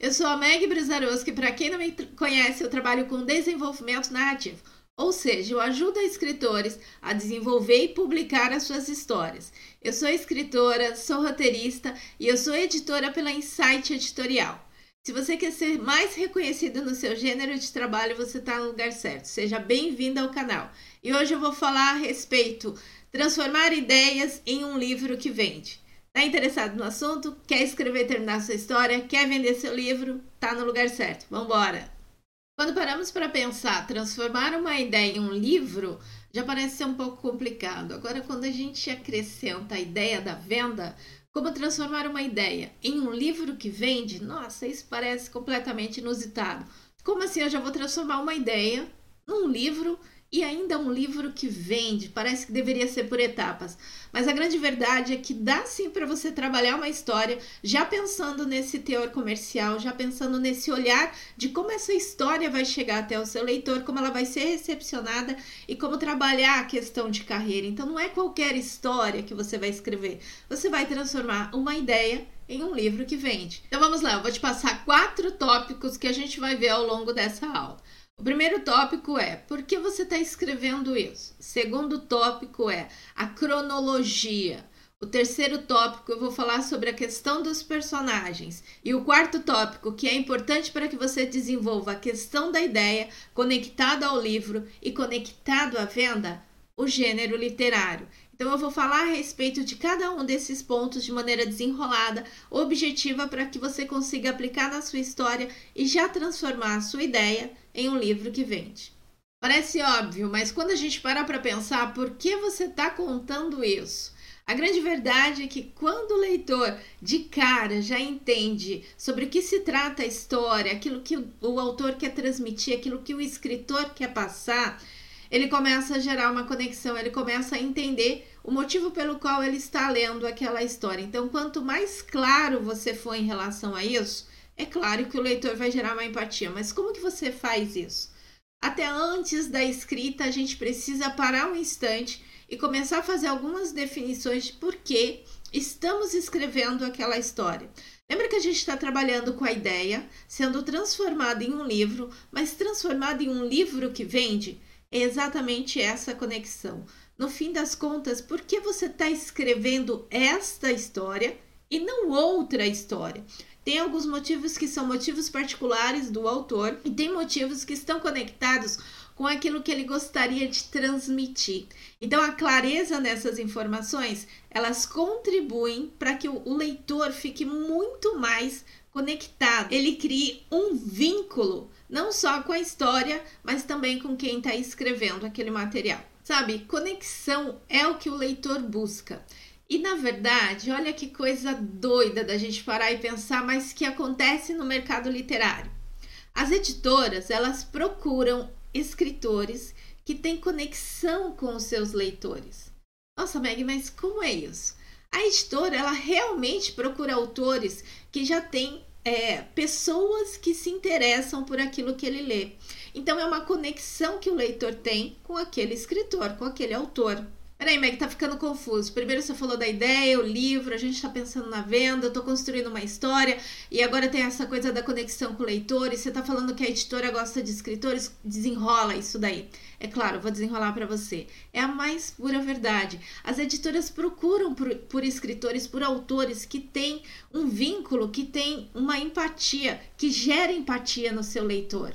Eu sou a Meg Brizaroski, para quem não me conhece, eu trabalho com desenvolvimento narrativo, ou seja, eu ajudo escritores a desenvolver e publicar as suas histórias. Eu sou escritora, sou roteirista e eu sou editora pela Insight Editorial. Se você quer ser mais reconhecido no seu gênero de trabalho, você está no lugar certo. Seja bem-vindo ao canal. E hoje eu vou falar a respeito transformar ideias em um livro que vende. Está interessado no assunto? Quer escrever e terminar sua história? Quer vender seu livro? Tá no lugar certo. Vamos embora! Quando paramos para pensar, transformar uma ideia em um livro já parece ser um pouco complicado. Agora, quando a gente acrescenta a ideia da venda, como transformar uma ideia em um livro que vende, nossa, isso parece completamente inusitado. Como assim eu já vou transformar uma ideia num livro e ainda um livro que vende. Parece que deveria ser por etapas. Mas a grande verdade é que dá sim para você trabalhar uma história já pensando nesse teor comercial, já pensando nesse olhar de como essa história vai chegar até o seu leitor, como ela vai ser recepcionada e como trabalhar a questão de carreira. Então não é qualquer história que você vai escrever. Você vai transformar uma ideia em um livro que vende. Então vamos lá, eu vou te passar quatro tópicos que a gente vai ver ao longo dessa aula. O primeiro tópico é por que você está escrevendo isso? O segundo tópico é a cronologia. O terceiro tópico eu vou falar sobre a questão dos personagens. E o quarto tópico, que é importante para que você desenvolva a questão da ideia conectada ao livro e conectado à venda, o gênero literário. Então eu vou falar a respeito de cada um desses pontos de maneira desenrolada, objetiva para que você consiga aplicar na sua história e já transformar a sua ideia em um livro que vende. Parece óbvio, mas quando a gente parar para pensar por que você está contando isso, a grande verdade é que quando o leitor de cara já entende sobre o que se trata a história, aquilo que o autor quer transmitir, aquilo que o escritor quer passar, ele começa a gerar uma conexão, ele começa a entender o motivo pelo qual ele está lendo aquela história. Então, quanto mais claro você for em relação a isso, é claro que o leitor vai gerar uma empatia. Mas como que você faz isso? Até antes da escrita, a gente precisa parar um instante e começar a fazer algumas definições de por que estamos escrevendo aquela história. Lembra que a gente está trabalhando com a ideia sendo transformada em um livro, mas transformada em um livro que vende? Exatamente essa conexão. No fim das contas, por que você está escrevendo esta história e não outra história? Tem alguns motivos que são motivos particulares do autor e tem motivos que estão conectados com aquilo que ele gostaria de transmitir. Então, a clareza nessas informações, elas contribuem para que o leitor fique muito mais conectado. Ele crie um vínculo não só com a história, mas também com quem está escrevendo aquele material. Sabe, conexão é o que o leitor busca. E na verdade, olha que coisa doida da gente parar e pensar, mas que acontece no mercado literário. As editoras, elas procuram escritores que têm conexão com os seus leitores. Nossa, Meg, mas como é isso? A editora, ela realmente procura autores que já têm é, pessoas que se interessam por aquilo que ele lê. Então é uma conexão que o leitor tem com aquele escritor, com aquele autor. Peraí, Meg, tá ficando confuso. Primeiro você falou da ideia, o livro, a gente tá pensando na venda, eu tô construindo uma história, e agora tem essa coisa da conexão com o leitor, e você tá falando que a editora gosta de escritores, desenrola isso daí. É claro, vou desenrolar para você. É a mais pura verdade. As editoras procuram por, por escritores, por autores que têm um vínculo, que têm uma empatia, que gera empatia no seu leitor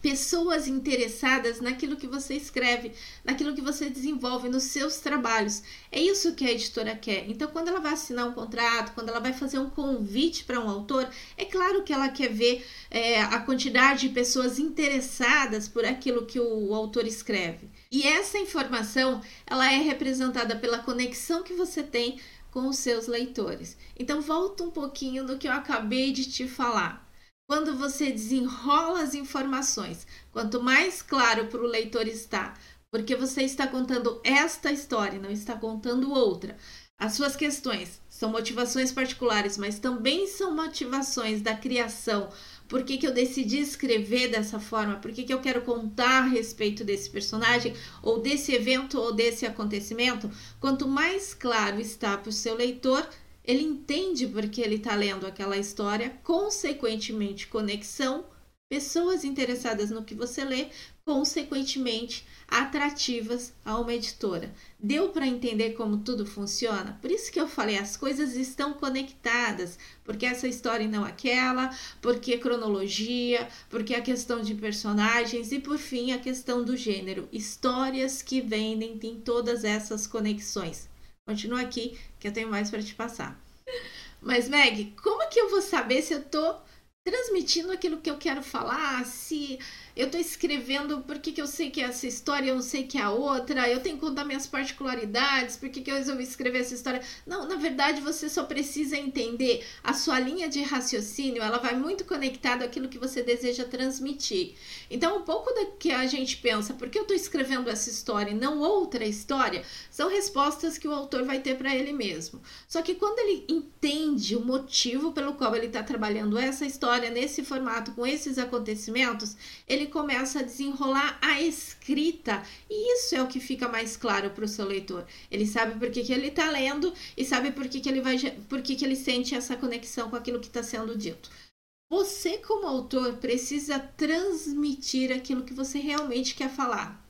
pessoas interessadas naquilo que você escreve, naquilo que você desenvolve nos seus trabalhos. É isso que a editora quer. Então, quando ela vai assinar um contrato, quando ela vai fazer um convite para um autor, é claro que ela quer ver é, a quantidade de pessoas interessadas por aquilo que o, o autor escreve. E essa informação, ela é representada pela conexão que você tem com os seus leitores. Então, volta um pouquinho do que eu acabei de te falar. Quando você desenrola as informações, quanto mais claro para o leitor está, porque você está contando esta história, não está contando outra. As suas questões são motivações particulares, mas também são motivações da criação. Por que, que eu decidi escrever dessa forma? Por que, que eu quero contar a respeito desse personagem, ou desse evento, ou desse acontecimento? Quanto mais claro está para o seu leitor, ele entende porque ele está lendo aquela história, consequentemente, conexão, pessoas interessadas no que você lê, consequentemente, atrativas a uma editora. Deu para entender como tudo funciona? Por isso que eu falei, as coisas estão conectadas, porque essa história e não aquela, porque cronologia, porque a questão de personagens e por fim a questão do gênero. Histórias que vendem têm todas essas conexões. Continua aqui que eu tenho mais para te passar. Mas Meg, como que eu vou saber se eu tô transmitindo aquilo que eu quero falar, se eu estou escrevendo porque que eu sei que é essa história, eu não sei que é a outra, eu tenho que contar minhas particularidades, porque que eu resolvi escrever essa história. Não, na verdade você só precisa entender a sua linha de raciocínio, ela vai muito conectada àquilo que você deseja transmitir. Então, um pouco do que a gente pensa, por que eu estou escrevendo essa história e não outra história, são respostas que o autor vai ter para ele mesmo. Só que quando ele entende o motivo pelo qual ele está trabalhando essa história nesse formato, com esses acontecimentos, ele começa a desenrolar a escrita. E isso é o que fica mais claro para o seu leitor. Ele sabe por que, que ele está lendo e sabe por que, que ele vai por que, que ele sente essa conexão com aquilo que está sendo dito. Você, como autor, precisa transmitir aquilo que você realmente quer falar.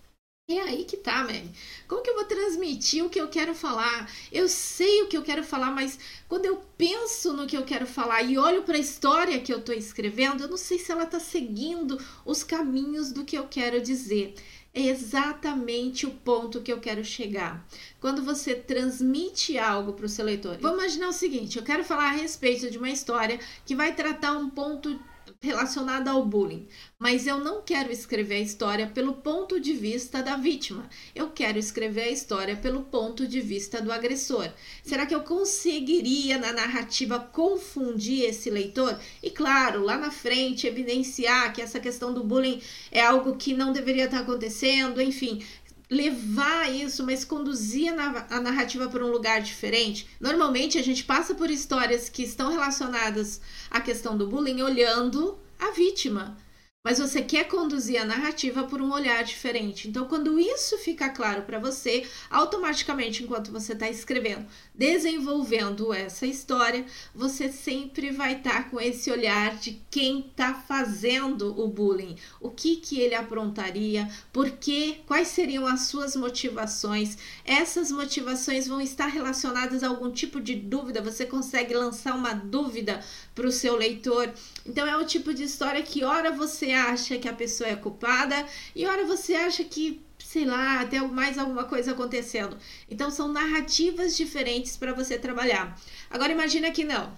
É aí que tá, man. Como que eu vou transmitir o que eu quero falar? Eu sei o que eu quero falar, mas quando eu penso no que eu quero falar e olho para a história que eu estou escrevendo, eu não sei se ela está seguindo os caminhos do que eu quero dizer. É exatamente o ponto que eu quero chegar. Quando você transmite algo para o seu leitor. Vamos imaginar o seguinte: eu quero falar a respeito de uma história que vai tratar um ponto relacionada ao bullying, mas eu não quero escrever a história pelo ponto de vista da vítima. Eu quero escrever a história pelo ponto de vista do agressor. Será que eu conseguiria na narrativa confundir esse leitor? E claro, lá na frente evidenciar que essa questão do bullying é algo que não deveria estar acontecendo, enfim, levar isso, mas conduzir a narrativa para um lugar diferente. Normalmente a gente passa por histórias que estão relacionadas à questão do bullying olhando a vítima mas você quer conduzir a narrativa por um olhar diferente. Então, quando isso fica claro para você, automaticamente, enquanto você está escrevendo, desenvolvendo essa história, você sempre vai estar tá com esse olhar de quem está fazendo o bullying, o que que ele aprontaria, por quê, quais seriam as suas motivações. Essas motivações vão estar relacionadas a algum tipo de dúvida. Você consegue lançar uma dúvida para o seu leitor. Então, é o tipo de história que, ora, você acha que a pessoa é culpada e hora você acha que, sei lá, tem mais alguma coisa acontecendo. Então são narrativas diferentes para você trabalhar. Agora imagina que não.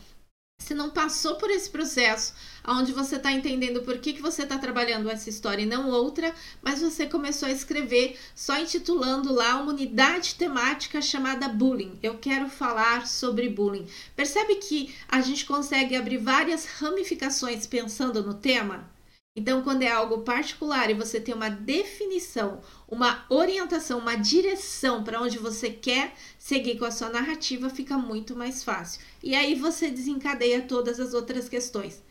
Você não passou por esse processo onde você está entendendo por que, que você está trabalhando essa história e não outra, mas você começou a escrever só intitulando lá uma unidade temática chamada bullying. Eu quero falar sobre bullying. Percebe que a gente consegue abrir várias ramificações pensando no tema? Então, quando é algo particular e você tem uma definição, uma orientação, uma direção para onde você quer seguir com a sua narrativa, fica muito mais fácil. E aí você desencadeia todas as outras questões.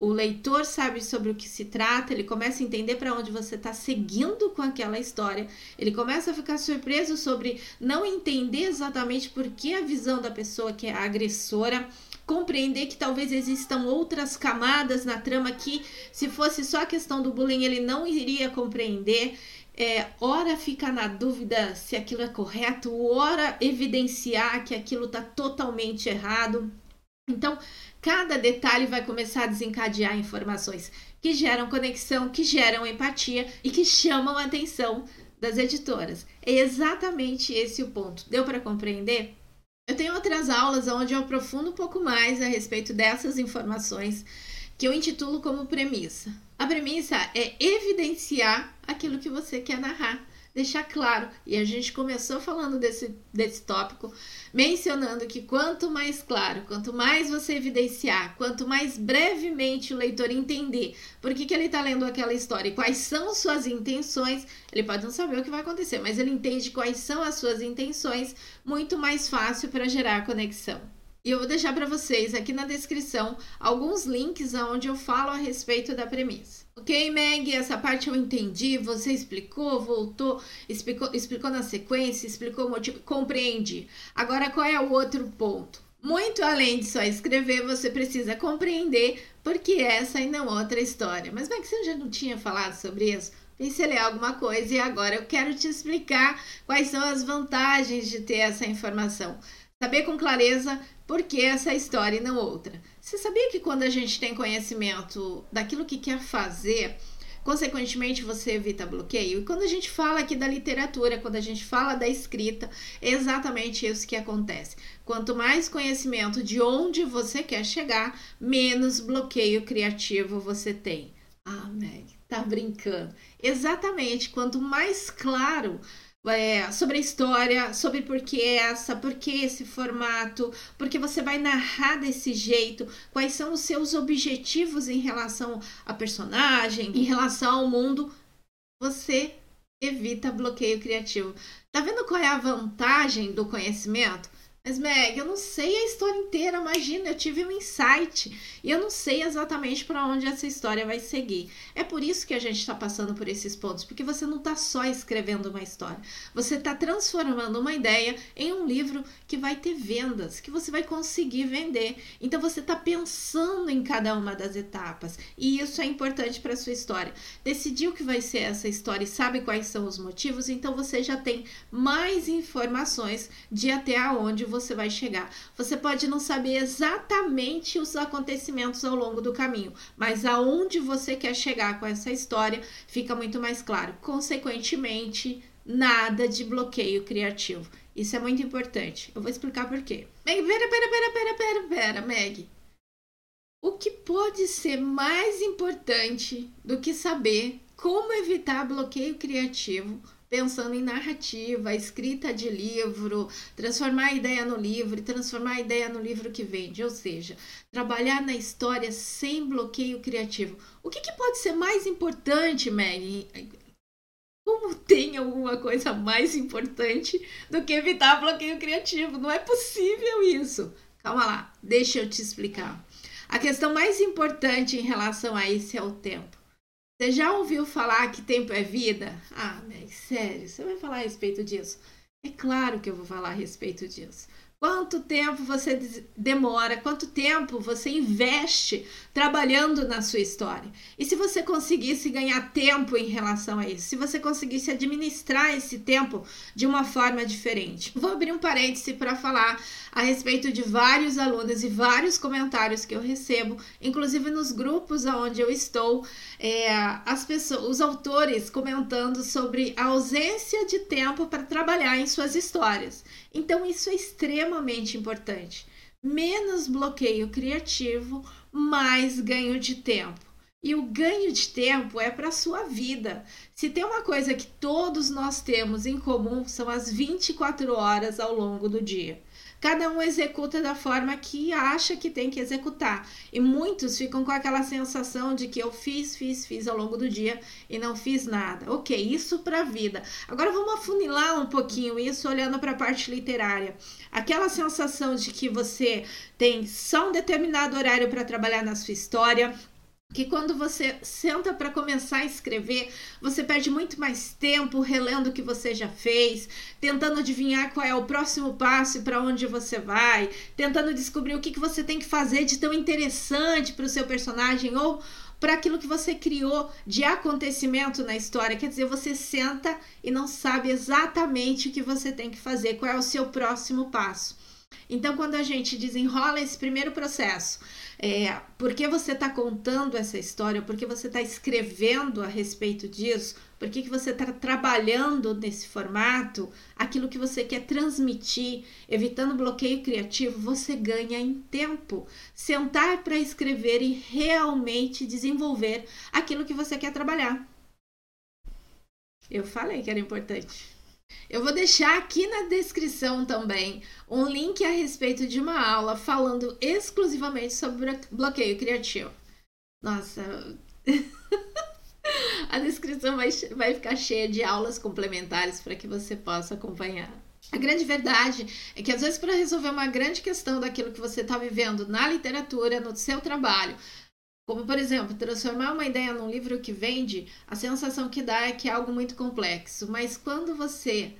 O leitor sabe sobre o que se trata, ele começa a entender para onde você está seguindo com aquela história, ele começa a ficar surpreso sobre não entender exatamente por que a visão da pessoa que é agressora compreender que talvez existam outras camadas na trama que, se fosse só a questão do bullying, ele não iria compreender. É, ora fica na dúvida se aquilo é correto, ora evidenciar que aquilo está totalmente errado. Então, cada detalhe vai começar a desencadear informações que geram conexão, que geram empatia e que chamam a atenção das editoras. É exatamente esse o ponto. Deu para compreender? Eu tenho outras aulas onde eu aprofundo um pouco mais a respeito dessas informações que eu intitulo como premissa. A premissa é evidenciar aquilo que você quer narrar deixar claro. E a gente começou falando desse, desse tópico, mencionando que quanto mais claro, quanto mais você evidenciar, quanto mais brevemente o leitor entender por que, que ele está lendo aquela história e quais são suas intenções, ele pode não saber o que vai acontecer, mas ele entende quais são as suas intenções, muito mais fácil para gerar conexão. E eu vou deixar para vocês aqui na descrição alguns links onde eu falo a respeito da premissa. Ok, Meg, essa parte eu entendi. Você explicou, voltou, explicou, explicou na sequência, explicou o motivo, compreendi. Agora, qual é o outro ponto? Muito além de só escrever, você precisa compreender por que essa e não outra história. Mas bem que você já não tinha falado sobre isso? Pensei ler alguma coisa e agora eu quero te explicar quais são as vantagens de ter essa informação. Saber com clareza por que essa história e não outra. Você sabia que quando a gente tem conhecimento daquilo que quer fazer, consequentemente você evita bloqueio? E quando a gente fala aqui da literatura, quando a gente fala da escrita, é exatamente isso que acontece. Quanto mais conhecimento de onde você quer chegar, menos bloqueio criativo você tem. Ah, Meg, tá brincando. Exatamente, quanto mais claro é, sobre a história, sobre por que essa, por que esse formato, porque você vai narrar desse jeito, quais são os seus objetivos em relação a personagem, em relação ao mundo, você evita bloqueio criativo. Tá vendo qual é a vantagem do conhecimento? Mas, Meg, eu não sei a história inteira, imagina, eu tive um insight e eu não sei exatamente para onde essa história vai seguir. É por isso que a gente está passando por esses pontos, porque você não está só escrevendo uma história, você está transformando uma ideia em um livro que vai ter vendas, que você vai conseguir vender. Então, você está pensando em cada uma das etapas e isso é importante para sua história. Decidiu que vai ser essa história e sabe quais são os motivos, então você já tem mais informações de até onde você vai chegar. Você pode não saber exatamente os acontecimentos ao longo do caminho, mas aonde você quer chegar com essa história fica muito mais claro. Consequentemente, nada de bloqueio criativo. Isso é muito importante. Eu vou explicar por quê. Meg, pera, pera, pera, pera, pera, pera, Meg. O que pode ser mais importante do que saber como evitar bloqueio criativo pensando em narrativa, escrita de livro, transformar a ideia no livro e transformar a ideia no livro que vende, ou seja, trabalhar na história sem bloqueio criativo. O que, que pode ser mais importante, Maggie? Como tem alguma coisa mais importante do que evitar bloqueio criativo? Não é possível isso. Calma lá, deixa eu te explicar. A questão mais importante em relação a isso é o tempo. Você já ouviu falar que tempo é vida? Ah, mas sério, você vai falar a respeito disso? É claro que eu vou falar a respeito disso. Quanto tempo você demora, quanto tempo você investe trabalhando na sua história. E se você conseguisse ganhar tempo em relação a isso, se você conseguisse administrar esse tempo de uma forma diferente. Vou abrir um parêntese para falar a respeito de vários alunos e vários comentários que eu recebo, inclusive nos grupos onde eu estou, é, as pessoas, os autores comentando sobre a ausência de tempo para trabalhar em suas histórias. Então, isso é extremamente importante. Menos bloqueio criativo, mais ganho de tempo. E o ganho de tempo é para a sua vida. Se tem uma coisa que todos nós temos em comum, são as 24 horas ao longo do dia. Cada um executa da forma que acha que tem que executar. E muitos ficam com aquela sensação de que eu fiz, fiz, fiz ao longo do dia e não fiz nada. Ok, isso para a vida. Agora vamos afunilar um pouquinho isso olhando para a parte literária. Aquela sensação de que você tem só um determinado horário para trabalhar na sua história, que quando você senta para começar a escrever, você perde muito mais tempo relendo o que você já fez, tentando adivinhar qual é o próximo passo e para onde você vai, tentando descobrir o que, que você tem que fazer de tão interessante para o seu personagem ou para aquilo que você criou de acontecimento na história. Quer dizer, você senta e não sabe exatamente o que você tem que fazer, qual é o seu próximo passo. Então, quando a gente desenrola esse primeiro processo, é, por que você está contando essa história, por que você está escrevendo a respeito disso, por que você está trabalhando nesse formato, aquilo que você quer transmitir, evitando bloqueio criativo, você ganha em tempo. Sentar para escrever e realmente desenvolver aquilo que você quer trabalhar. Eu falei que era importante. Eu vou deixar aqui na descrição também um link a respeito de uma aula falando exclusivamente sobre bloqueio criativo. Nossa, a descrição vai, vai ficar cheia de aulas complementares para que você possa acompanhar. A grande verdade é que às vezes para resolver uma grande questão daquilo que você está vivendo na literatura, no seu trabalho, como, por exemplo, transformar uma ideia num livro que vende, a sensação que dá é que é algo muito complexo. Mas quando você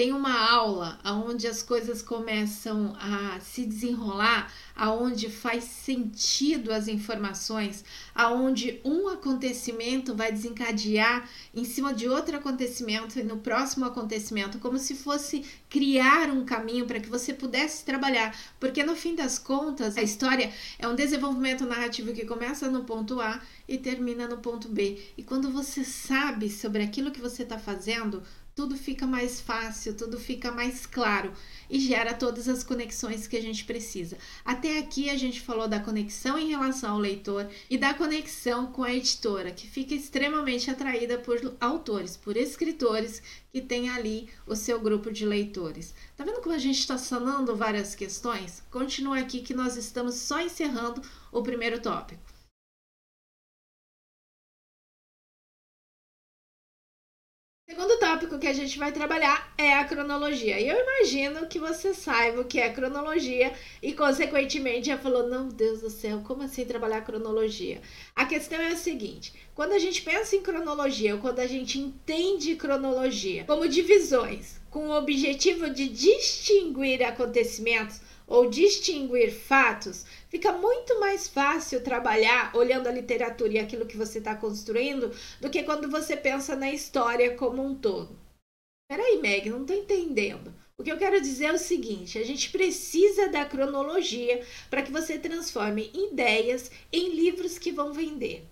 tem uma aula onde as coisas começam a se desenrolar, aonde faz sentido as informações, aonde um acontecimento vai desencadear em cima de outro acontecimento e no próximo acontecimento, como se fosse criar um caminho para que você pudesse trabalhar, porque no fim das contas, a história é um desenvolvimento narrativo que começa no ponto A e termina no ponto B. E quando você sabe sobre aquilo que você está fazendo, tudo fica mais fácil, tudo fica mais claro e gera todas as conexões que a gente precisa. Até aqui a gente falou da conexão em relação ao leitor e da conexão com a editora, que fica extremamente atraída por autores, por escritores que tem ali o seu grupo de leitores. Tá vendo como a gente está sanando várias questões? Continua aqui que nós estamos só encerrando o primeiro tópico. Segundo tópico que a gente vai trabalhar é a cronologia. E eu imagino que você saiba o que é cronologia e, consequentemente, já falou: não, Deus do céu, como assim trabalhar cronologia? A questão é a seguinte: quando a gente pensa em cronologia, ou quando a gente entende cronologia como divisões com o objetivo de distinguir acontecimentos ou distinguir fatos, fica muito mais fácil trabalhar olhando a literatura e aquilo que você está construindo do que quando você pensa na história como um todo. Peraí, Meg, não estou entendendo. O que eu quero dizer é o seguinte: a gente precisa da cronologia para que você transforme ideias em livros que vão vender.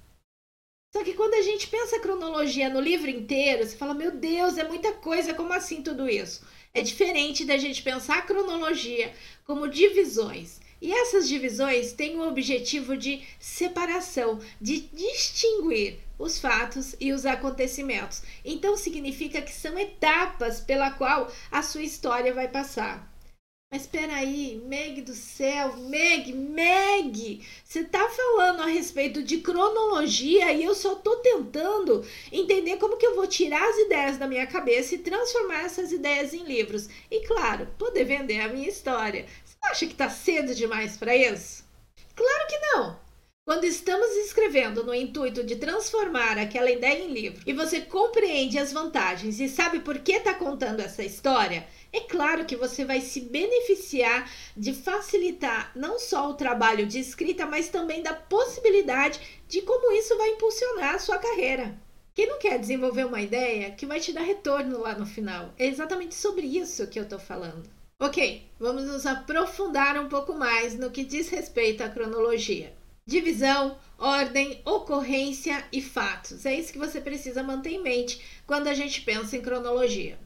Só que quando a gente pensa cronologia no livro inteiro, você fala: meu Deus, é muita coisa, como assim tudo isso? É diferente da gente pensar a cronologia como divisões. E essas divisões têm o objetivo de separação, de distinguir os fatos e os acontecimentos. Então significa que são etapas pela qual a sua história vai passar. Mas espera aí, Meg do céu, Meg, Meg, você tá falando a respeito de cronologia e eu só tô tentando entender como que eu vou tirar as ideias da minha cabeça e transformar essas ideias em livros. E claro, poder vender a minha história. Você acha que tá cedo demais para isso? Claro que não. Quando estamos escrevendo no intuito de transformar aquela ideia em livro e você compreende as vantagens e sabe por que está contando essa história, é claro que você vai se beneficiar de facilitar não só o trabalho de escrita, mas também da possibilidade de como isso vai impulsionar a sua carreira. Quem não quer desenvolver uma ideia que vai te dar retorno lá no final? É exatamente sobre isso que eu estou falando. Ok, vamos nos aprofundar um pouco mais no que diz respeito à cronologia. Divisão, ordem, ocorrência e fatos. É isso que você precisa manter em mente quando a gente pensa em cronologia.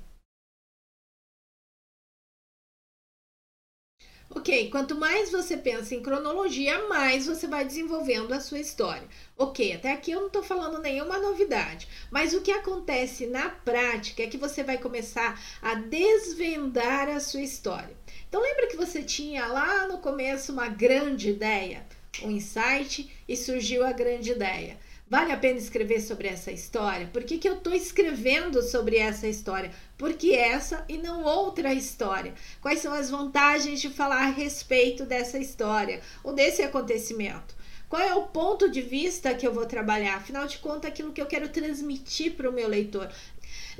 Ok, quanto mais você pensa em cronologia, mais você vai desenvolvendo a sua história. Ok, até aqui eu não estou falando nenhuma novidade, mas o que acontece na prática é que você vai começar a desvendar a sua história. Então, lembra que você tinha lá no começo uma grande ideia, um insight e surgiu a grande ideia. Vale a pena escrever sobre essa história? Por que, que eu estou escrevendo sobre essa história? Por que essa e não outra história? Quais são as vantagens de falar a respeito dessa história ou desse acontecimento? Qual é o ponto de vista que eu vou trabalhar? Afinal de contas, aquilo que eu quero transmitir para o meu leitor.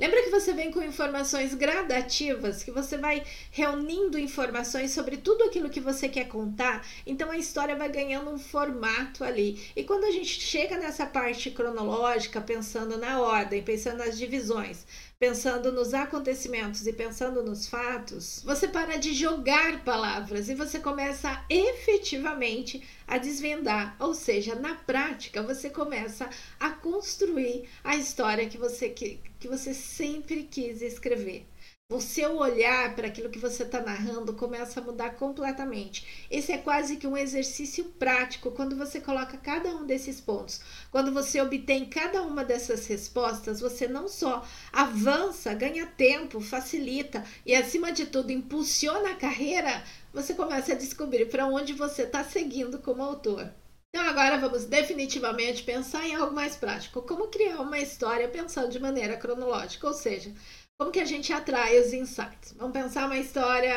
Lembra que você vem com informações gradativas, que você vai reunindo informações sobre tudo aquilo que você quer contar, então a história vai ganhando um formato ali. E quando a gente chega nessa parte cronológica, pensando na ordem, pensando nas divisões, pensando nos acontecimentos e pensando nos fatos, você para de jogar palavras e você começa efetivamente a desvendar, ou seja, na prática você começa a construir a história que você que, que você sempre quis escrever o seu olhar para aquilo que você está narrando começa a mudar completamente. Esse é quase que um exercício prático quando você coloca cada um desses pontos. Quando você obtém cada uma dessas respostas, você não só avança, ganha tempo, facilita e, acima de tudo, impulsiona a carreira, você começa a descobrir para onde você está seguindo como autor. Então agora vamos definitivamente pensar em algo mais prático, como criar uma história pensando de maneira cronológica, ou seja, como que a gente atrai os insights? Vamos pensar uma história.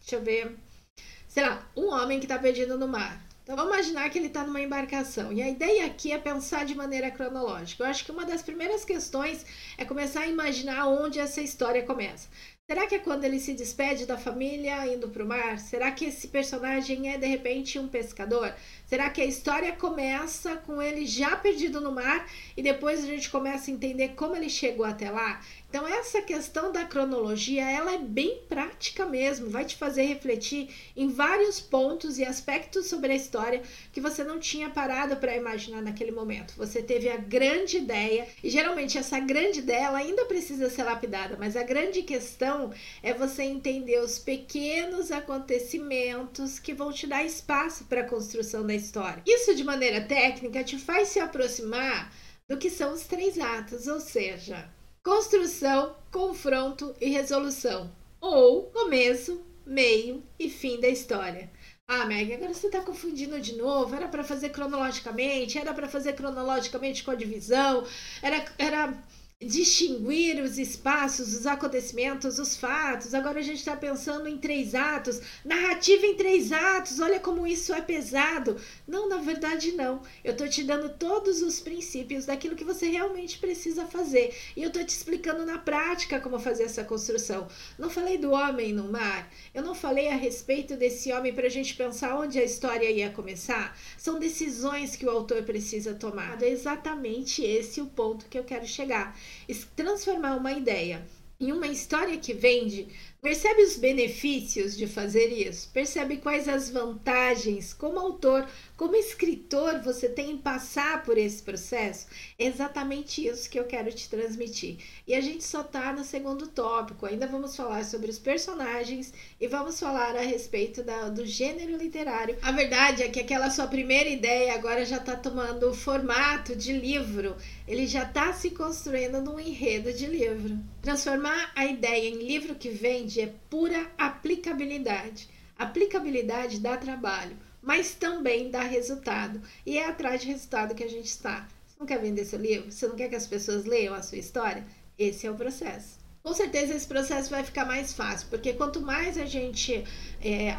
Deixa eu ver. Sei lá, um homem que está perdido no mar. Então vamos imaginar que ele está numa embarcação. E a ideia aqui é pensar de maneira cronológica. Eu acho que uma das primeiras questões é começar a imaginar onde essa história começa. Será que é quando ele se despede da família indo para o mar? Será que esse personagem é de repente um pescador? Será que a história começa com ele já perdido no mar e depois a gente começa a entender como ele chegou até lá? Então essa questão da cronologia, ela é bem prática mesmo, vai te fazer refletir em vários pontos e aspectos sobre a história que você não tinha parado para imaginar naquele momento. Você teve a grande ideia e geralmente essa grande ideia ainda precisa ser lapidada, mas a grande questão é você entender os pequenos acontecimentos que vão te dar espaço para a construção da história. Isso de maneira técnica te faz se aproximar do que são os três atos, ou seja, construção, confronto e resolução, ou começo, meio e fim da história. Ah, Meg, agora você está confundindo de novo. Era para fazer cronologicamente, era para fazer cronologicamente com a divisão, era, era distinguir os espaços, os acontecimentos, os fatos. Agora a gente está pensando em três atos, narrativa em três atos. Olha como isso é pesado. Não, na verdade não. Eu estou te dando todos os princípios daquilo que você realmente precisa fazer e eu estou te explicando na prática como fazer essa construção. Não falei do homem no mar. Eu não falei a respeito desse homem para a gente pensar onde a história ia começar. São decisões que o autor precisa tomar. É exatamente esse o ponto que eu quero chegar transformar uma ideia em uma história que vende, percebe os benefícios de fazer isso? Percebe quais as vantagens como autor, como escritor você tem em passar por esse processo? É exatamente isso que eu quero te transmitir. E a gente só tá no segundo tópico. Ainda vamos falar sobre os personagens e vamos falar a respeito da, do gênero literário. A verdade é que aquela sua primeira ideia agora já está tomando o formato de livro ele já está se construindo num enredo de livro. Transformar a ideia em livro que vende é pura aplicabilidade. Aplicabilidade dá trabalho, mas também dá resultado. E é atrás de resultado que a gente está. Você não quer vender seu livro? Você não quer que as pessoas leiam a sua história? Esse é o processo. Com certeza esse processo vai ficar mais fácil, porque quanto mais a gente é,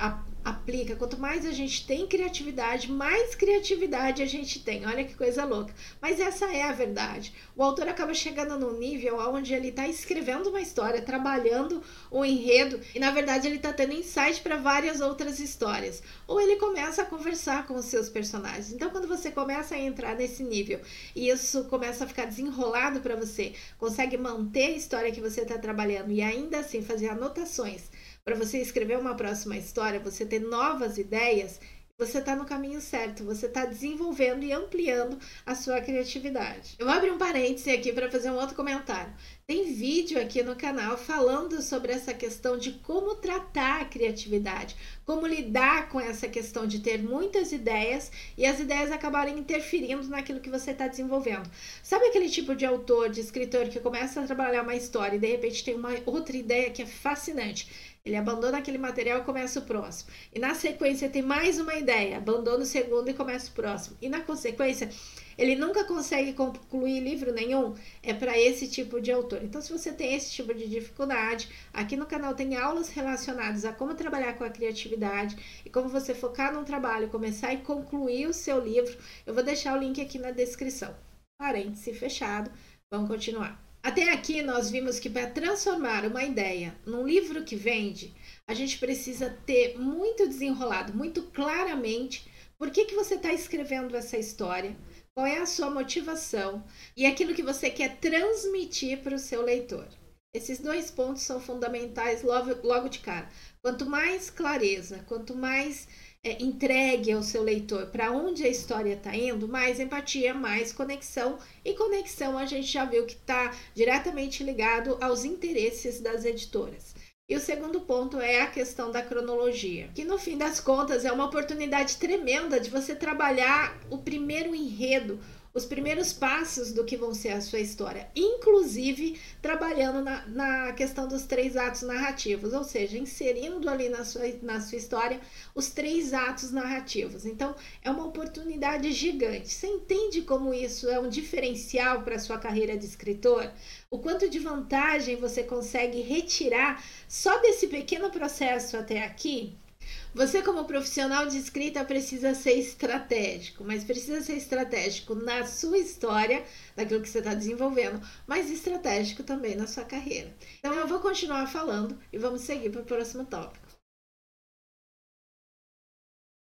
aplica, quanto mais a gente tem criatividade, mais criatividade a gente tem. Olha que coisa louca. Mas essa é a verdade. O autor acaba chegando num nível onde ele está escrevendo uma história, trabalhando um enredo, e na verdade ele está tendo insight para várias outras histórias. Ou ele começa a conversar com os seus personagens. Então, quando você começa a entrar nesse nível e isso começa a ficar desenrolado para você, consegue manter a história que você está trabalhando e ainda assim fazer anotações para você escrever uma próxima história, você ter novas ideias, você está no caminho certo, você está desenvolvendo e ampliando a sua criatividade. Eu vou abrir um parêntese aqui para fazer um outro comentário. Tem vídeo aqui no canal falando sobre essa questão de como tratar a criatividade, como lidar com essa questão de ter muitas ideias e as ideias acabarem interferindo naquilo que você está desenvolvendo. Sabe aquele tipo de autor, de escritor que começa a trabalhar uma história e de repente tem uma outra ideia que é fascinante? Ele abandona aquele material e começa o próximo. E na sequência tem mais uma ideia, abandona o segundo e começa o próximo. E na consequência, ele nunca consegue concluir livro nenhum. É para esse tipo de autor. Então, se você tem esse tipo de dificuldade, aqui no canal tem aulas relacionadas a como trabalhar com a criatividade e como você focar num trabalho, começar e concluir o seu livro. Eu vou deixar o link aqui na descrição. Parêntese fechado. Vamos continuar. Até aqui nós vimos que para transformar uma ideia num livro que vende, a gente precisa ter muito desenrolado, muito claramente por que, que você está escrevendo essa história, qual é a sua motivação e aquilo que você quer transmitir para o seu leitor. Esses dois pontos são fundamentais logo, logo de cara. Quanto mais clareza, quanto mais é, entregue ao seu leitor para onde a história está indo, mais empatia, mais conexão. E conexão a gente já viu que está diretamente ligado aos interesses das editoras. E o segundo ponto é a questão da cronologia, que no fim das contas é uma oportunidade tremenda de você trabalhar o primeiro enredo, os primeiros passos do que vão ser a sua história, inclusive trabalhando na, na questão dos três atos narrativos, ou seja, inserindo ali na sua, na sua história os três atos narrativos. Então, é uma oportunidade gigante. Você entende como isso é um diferencial para a sua carreira de escritor? O quanto de vantagem você consegue retirar só desse pequeno processo até aqui? Você, como profissional de escrita, precisa ser estratégico, mas precisa ser estratégico na sua história, naquilo que você está desenvolvendo, mas estratégico também na sua carreira. Então, eu vou continuar falando e vamos seguir para o próximo tópico.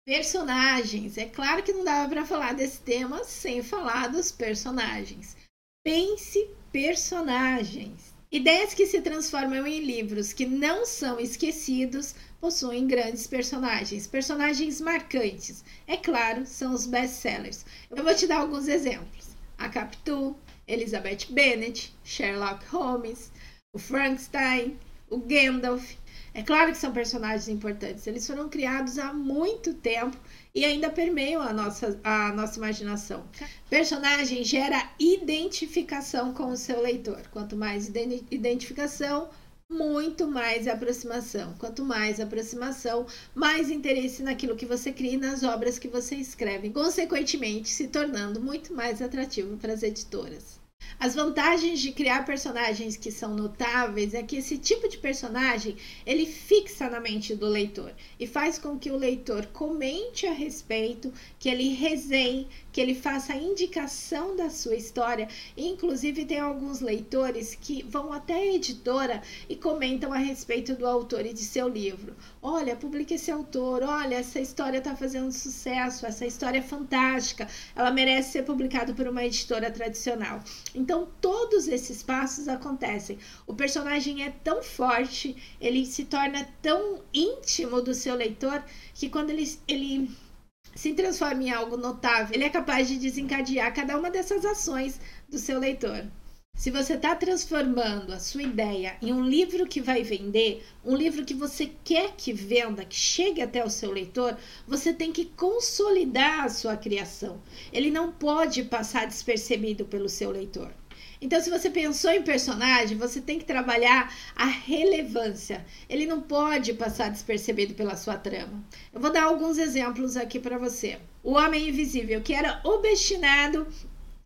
Personagens. É claro que não dava para falar desse tema sem falar dos personagens. Pense personagens. Ideias que se transformam em livros que não são esquecidos possuem grandes personagens, personagens marcantes. É claro, são os best-sellers. Eu vou te dar alguns exemplos. A Capitu, Elizabeth Bennet, Sherlock Holmes, o Frankenstein, o Gandalf. É claro que são personagens importantes. Eles foram criados há muito tempo e ainda permeiam a nossa, a nossa imaginação. Personagem gera identificação com o seu leitor. Quanto mais identificação, muito mais aproximação. Quanto mais aproximação, mais interesse naquilo que você cria e nas obras que você escreve, consequentemente se tornando muito mais atrativo para as editoras. As vantagens de criar personagens que são notáveis é que esse tipo de personagem ele fixa na mente do leitor e faz com que o leitor comente a respeito, que ele resenhe, que ele faça a indicação da sua história. Inclusive, tem alguns leitores que vão até a editora e comentam a respeito do autor e de seu livro. Olha, publica esse autor, olha, essa história está fazendo sucesso, essa história é fantástica, ela merece ser publicada por uma editora tradicional. Então, todos esses passos acontecem. O personagem é tão forte, ele se torna tão íntimo do seu leitor que quando ele, ele se transforma em algo notável, ele é capaz de desencadear cada uma dessas ações do seu leitor. Se você está transformando a sua ideia em um livro que vai vender, um livro que você quer que venda, que chegue até o seu leitor, você tem que consolidar a sua criação. Ele não pode passar despercebido pelo seu leitor. Então, se você pensou em personagem, você tem que trabalhar a relevância. Ele não pode passar despercebido pela sua trama. Eu vou dar alguns exemplos aqui para você. O Homem Invisível, que era obstinado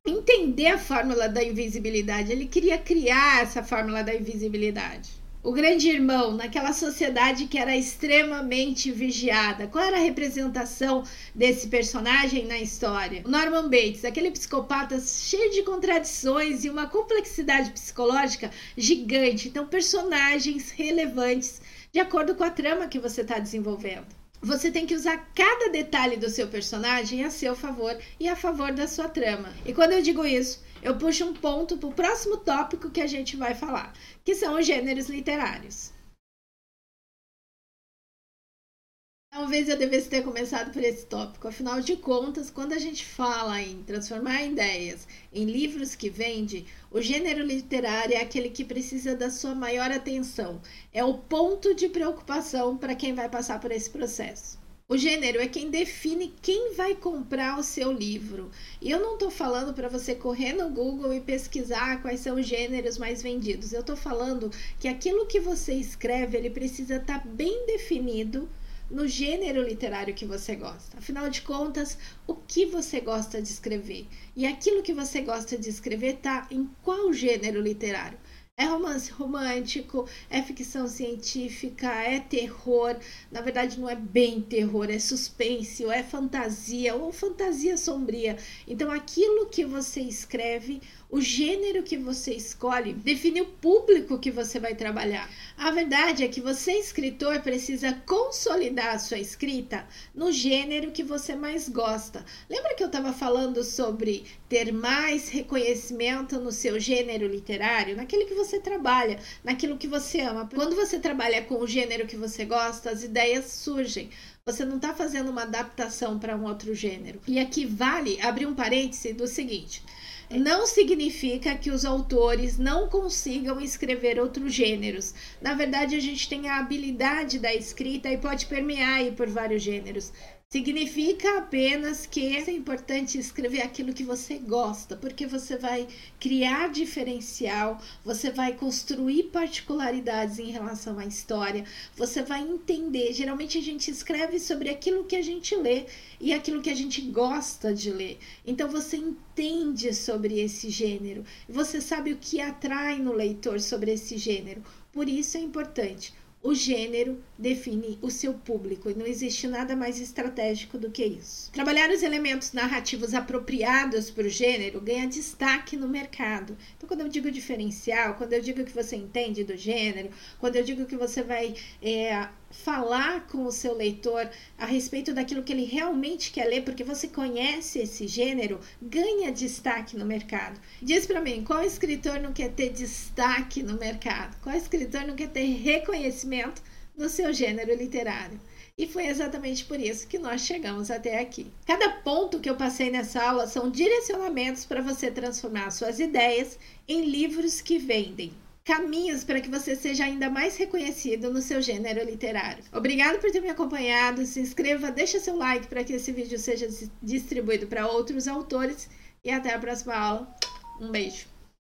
entender a fórmula da invisibilidade. Ele queria criar essa fórmula da invisibilidade o grande irmão naquela sociedade que era extremamente vigiada. Qual era a representação desse personagem na história? O Norman Bates, aquele psicopata cheio de contradições e uma complexidade psicológica gigante. Então, personagens relevantes de acordo com a trama que você está desenvolvendo. Você tem que usar cada detalhe do seu personagem a seu favor e a favor da sua trama. E quando eu digo isso, eu puxo um ponto para o próximo tópico que a gente vai falar, que são os gêneros literários. Talvez eu devesse ter começado por esse tópico. Afinal de contas, quando a gente fala em transformar ideias em livros que vende, o gênero literário é aquele que precisa da sua maior atenção. É o ponto de preocupação para quem vai passar por esse processo. O gênero é quem define quem vai comprar o seu livro. E eu não estou falando para você correr no Google e pesquisar quais são os gêneros mais vendidos. Eu estou falando que aquilo que você escreve ele precisa estar tá bem definido no gênero literário que você gosta. Afinal de contas, o que você gosta de escrever? E aquilo que você gosta de escrever está em qual gênero literário? É romance romântico, é ficção científica, é terror. Na verdade, não é bem terror, é suspense, ou é fantasia, ou fantasia sombria. Então, aquilo que você escreve, o gênero que você escolhe define o público que você vai trabalhar. A verdade é que você, escritor, precisa consolidar a sua escrita no gênero que você mais gosta. Lembra que eu estava falando sobre ter mais reconhecimento no seu gênero literário, naquele que você trabalha, naquilo que você ama? Quando você trabalha com o gênero que você gosta, as ideias surgem. Você não está fazendo uma adaptação para um outro gênero. E aqui vale abrir um parêntese do seguinte: não significa que os autores não consigam escrever outros gêneros. Na verdade, a gente tem a habilidade da escrita e pode permear por vários gêneros. Significa apenas que é importante escrever aquilo que você gosta, porque você vai criar diferencial, você vai construir particularidades em relação à história, você vai entender. Geralmente a gente escreve sobre aquilo que a gente lê e aquilo que a gente gosta de ler. Então você entende sobre esse gênero, você sabe o que atrai no leitor sobre esse gênero. Por isso é importante o gênero define o seu público e não existe nada mais estratégico do que isso. Trabalhar os elementos narrativos apropriados para o gênero ganha destaque no mercado. Então, quando eu digo diferencial, quando eu digo que você entende do gênero, quando eu digo que você vai é, falar com o seu leitor a respeito daquilo que ele realmente quer ler, porque você conhece esse gênero, ganha destaque no mercado. Diz para mim, qual escritor não quer ter destaque no mercado? Qual escritor não quer ter reconhecimento no seu gênero literário? E foi exatamente por isso que nós chegamos até aqui. Cada ponto que eu passei nessa aula são direcionamentos para você transformar suas ideias em livros que vendem caminhos para que você seja ainda mais reconhecido no seu gênero literário. Obrigado por ter me acompanhado. Se inscreva, deixa seu like para que esse vídeo seja distribuído para outros autores e até a próxima aula. Um beijo.